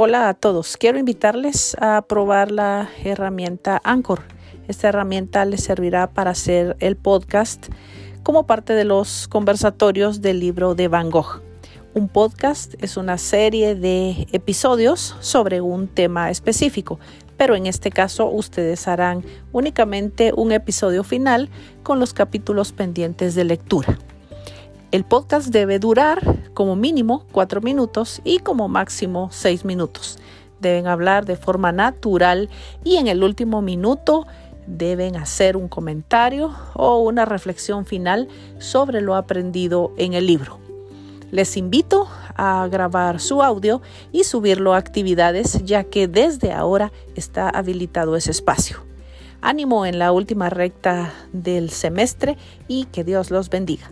Hola a todos. Quiero invitarles a probar la herramienta Anchor. Esta herramienta les servirá para hacer el podcast como parte de los conversatorios del libro de Van Gogh. Un podcast es una serie de episodios sobre un tema específico, pero en este caso ustedes harán únicamente un episodio final con los capítulos pendientes de lectura. El podcast debe durar como mínimo cuatro minutos y como máximo seis minutos. Deben hablar de forma natural y en el último minuto deben hacer un comentario o una reflexión final sobre lo aprendido en el libro. Les invito a grabar su audio y subirlo a actividades ya que desde ahora está habilitado ese espacio. Ánimo en la última recta del semestre y que Dios los bendiga.